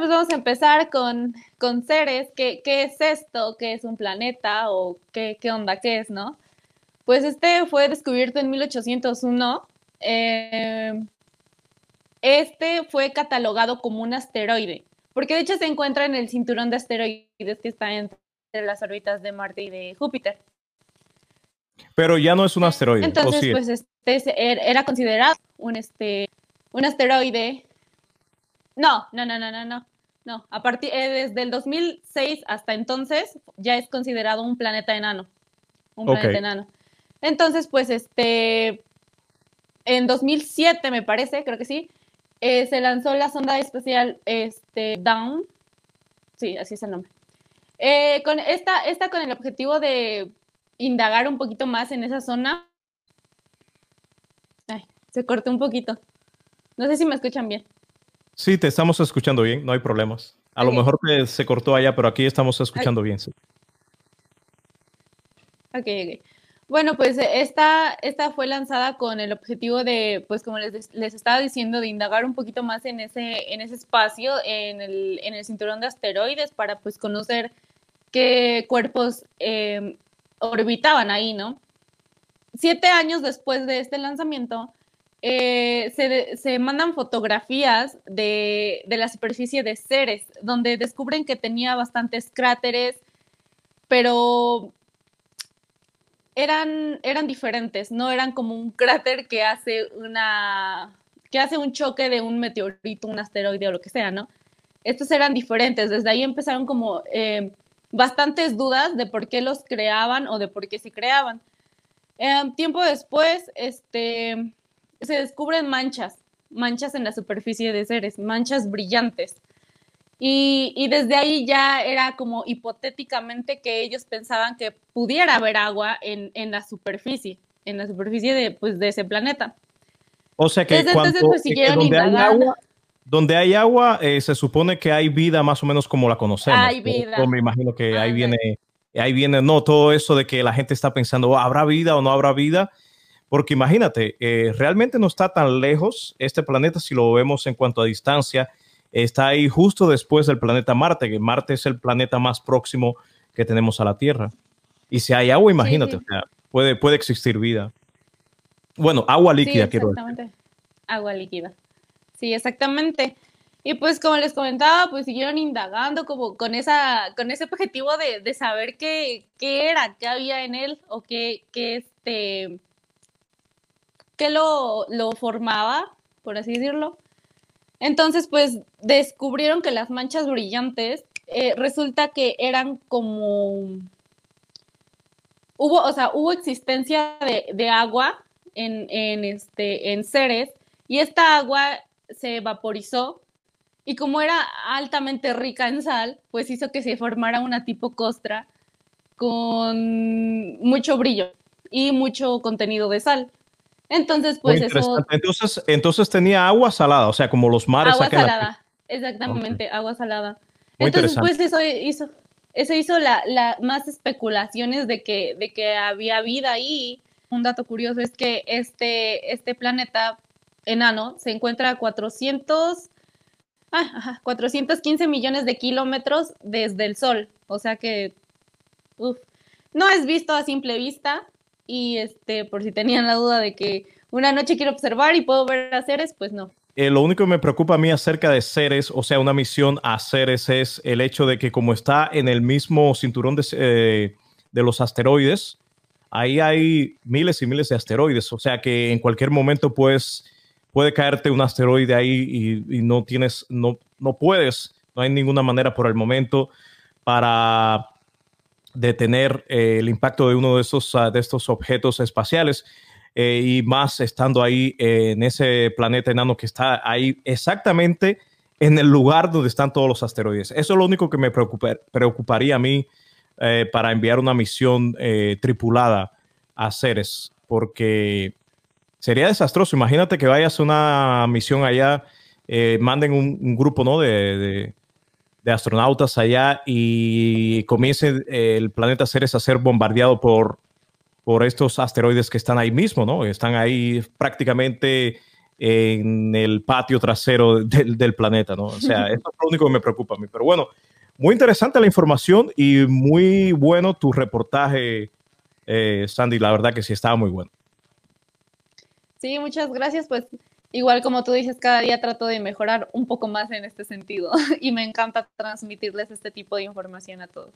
pues vamos a empezar con, con Ceres. ¿Qué, ¿Qué, es esto? ¿Qué es un planeta? ¿O qué, qué onda? ¿Qué es, no? Pues este fue descubierto en 1801. Eh, este fue catalogado como un asteroide, porque de hecho se encuentra en el cinturón de asteroides que está entre las órbitas de Marte y de Júpiter. Pero ya no es un asteroide. Entonces, pues este er, era considerado un, este, un asteroide. No, no, no, no, no, no. No, a partir eh, desde el 2006 hasta entonces ya es considerado un planeta enano. Un planeta enano. Entonces, pues este en 2007 me parece, creo que sí, eh, se lanzó la sonda espacial este, Down. Sí, así es el nombre. Eh, con esta, esta con el objetivo de indagar un poquito más en esa zona. Ay, se cortó un poquito. No sé si me escuchan bien. Sí, te estamos escuchando bien, no hay problemas. A lo mejor se cortó allá, pero aquí estamos escuchando bien. Sí. Ok, ok. Bueno, pues eh, esta, esta fue lanzada con el objetivo de, pues como les, les, estaba diciendo, de indagar un poquito más en ese, en ese espacio, en el, en el cinturón de asteroides, para pues conocer qué cuerpos em, orbitaban ahí, ¿no? Siete años después de este lanzamiento, eh, se, se, mandan fotografías de, de la superficie de Ceres, donde descubren que tenía bastantes cráteres, pero eran, eran diferentes, no eran como un cráter que hace una que hace un choque de un meteorito, un asteroide o lo que sea, ¿no? Estos eran diferentes, desde ahí empezaron como eh, bastantes dudas de por qué los creaban o de por qué se creaban. Eh, tiempo después, este, se descubren manchas, manchas en la superficie de seres, manchas brillantes. Y, desde ahí ya era como hipotéticamente que ellos pensaban que pudiera haber agua en, la superficie, en la superficie de, pues, de ese planeta. O sea que, cuando, pues, donde, hay agua, donde hay agua, eh, se supone que hay vida más o menos como la conocemos. Hay vida. me imagino que ahí viene, ahí viene, no, todo eso de que la gente está pensando, ¿habrá vida o no habrá vida? Porque imagínate, eh, realmente no está tan lejos este planeta si lo vemos en cuanto a distancia está ahí justo después del planeta Marte, que Marte es el planeta más próximo que tenemos a la Tierra. Y si hay agua, imagínate, puede, puede existir vida. Bueno, agua líquida, quiero decir. Exactamente. Agua líquida. Sí, exactamente. Y pues como les comentaba, pues siguieron indagando como con esa, con ese objetivo de, saber qué, qué, era, qué había en él, o qué, qué este, qué lo, lo formaba, por así decirlo. Entonces, pues descubrieron que las manchas brillantes eh, resulta que eran como hubo, o sea, hubo existencia de, agua en, en, este, en Ceres y esta agua se vaporizó y como era altamente rica en sal, pues hizo que se formara una tipo costra con mucho brillo y mucho contenido de sal. Entonces, pues eso. Entonces, entonces tenía agua salada, o sea, como los mares. Agua salada, exactamente, agua salada. entonces, pues eso hizo, eso hizo la, la, más especulaciones de que, de que había vida ahí. Un dato curioso es que este, este planeta enano se encuentra a 400, ah, 415 millones de kilómetros desde el Sol. O sea que uf, no es visto a simple vista, y este, por si tenían la duda de que una noche quiero observar y puedo ver a Ceres, pues no. Eh, lo único que me preocupa a mí acerca de Ceres, o sea, una misión a Ceres, es el hecho de que como está en el mismo cinturón de, eh, de los asteroides, ahí hay miles y miles de asteroides, o sea que en cualquier momento pues, puede caerte un asteroide ahí y, y no tienes, no, no puedes, no hay ninguna manera por el momento para detener eh, el impacto de uno de estos, ah, de estos objetos espaciales. Eh, y más estando ahí en ese planeta enano que está ahí exactamente en el lugar donde están todos los asteroides. Eso es lo único que me preocuparía a mí eh, para enviar una misión tripulada a Ceres, porque sería desastroso. Imagínate que vayas a una misión allá, manden un, grupo ¿no? de astronautas allá y comience el planeta Ceres a ser bombardeado por, por estos asteroides que están ahí mismo, ¿no? Están ahí prácticamente en el patio trasero del, planeta, ¿no? O sea, eso es lo único que me preocupa a mí. Pero bueno, muy interesante la información y muy bueno tu reportaje, eh, Sandy. La verdad que sí estaba muy bueno. Sí, muchas gracias. Pues igual como tú dices, cada día trato de mejorar un poco más en este sentido y me encanta transmitirles este tipo de información a todos.